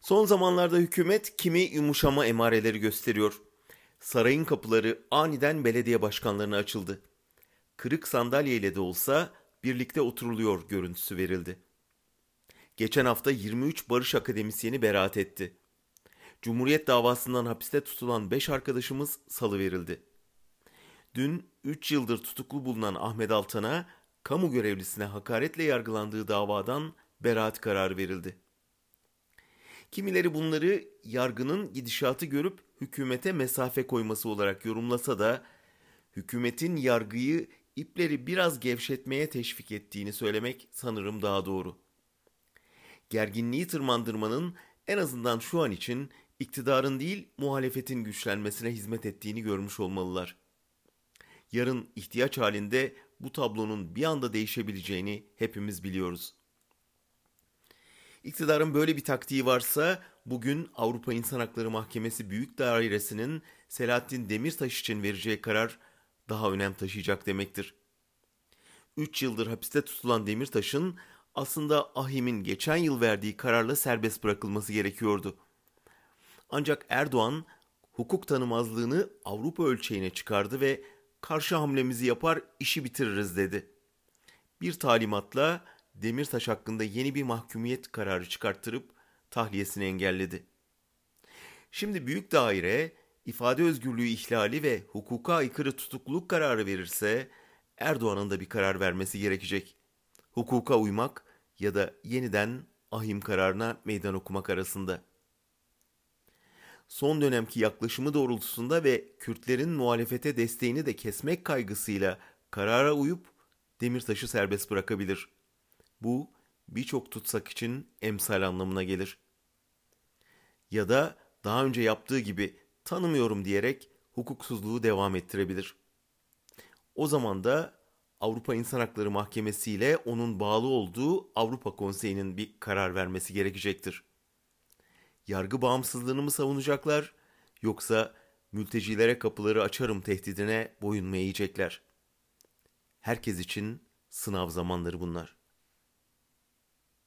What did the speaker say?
Son zamanlarda hükümet kimi yumuşama emareleri gösteriyor. Sarayın kapıları aniden belediye başkanlarına açıldı. Kırık sandalyeyle de olsa birlikte oturuluyor görüntüsü verildi. Geçen hafta 23 barış akademisyeni beraat etti. Cumhuriyet davasından hapiste tutulan 5 arkadaşımız salı verildi. Dün 3 yıldır tutuklu bulunan Ahmet Altan'a kamu görevlisine hakaretle yargılandığı davadan beraat kararı verildi. Kimileri bunları yargının gidişatı görüp hükümete mesafe koyması olarak yorumlasa da hükümetin yargıyı ipleri biraz gevşetmeye teşvik ettiğini söylemek sanırım daha doğru. Gerginliği tırmandırmanın en azından şu an için iktidarın değil muhalefetin güçlenmesine hizmet ettiğini görmüş olmalılar. Yarın ihtiyaç halinde bu tablonun bir anda değişebileceğini hepimiz biliyoruz. İktidarın böyle bir taktiği varsa bugün Avrupa İnsan Hakları Mahkemesi Büyük Dairesi'nin Selahattin Demirtaş için vereceği karar daha önem taşıyacak demektir. 3 yıldır hapiste tutulan Demirtaş'ın aslında Ahim'in geçen yıl verdiği kararla serbest bırakılması gerekiyordu. Ancak Erdoğan hukuk tanımazlığını Avrupa ölçeğine çıkardı ve karşı hamlemizi yapar işi bitiririz dedi. Bir talimatla Demirtaş hakkında yeni bir mahkumiyet kararı çıkarttırıp tahliyesini engelledi. Şimdi büyük daire ifade özgürlüğü ihlali ve hukuka aykırı tutukluluk kararı verirse Erdoğan'ın da bir karar vermesi gerekecek. Hukuka uymak ya da yeniden ahim kararına meydan okumak arasında. Son dönemki yaklaşımı doğrultusunda ve Kürtlerin muhalefete desteğini de kesmek kaygısıyla karara uyup Demirtaş'ı serbest bırakabilir. Bu birçok tutsak için emsal anlamına gelir. Ya da daha önce yaptığı gibi tanımıyorum diyerek hukuksuzluğu devam ettirebilir. O zaman da Avrupa İnsan Hakları Mahkemesi ile onun bağlı olduğu Avrupa Konseyi'nin bir karar vermesi gerekecektir. Yargı bağımsızlığını mı savunacaklar yoksa mültecilere kapıları açarım tehdidine boyun mu eğecekler? Herkes için sınav zamanları bunlar.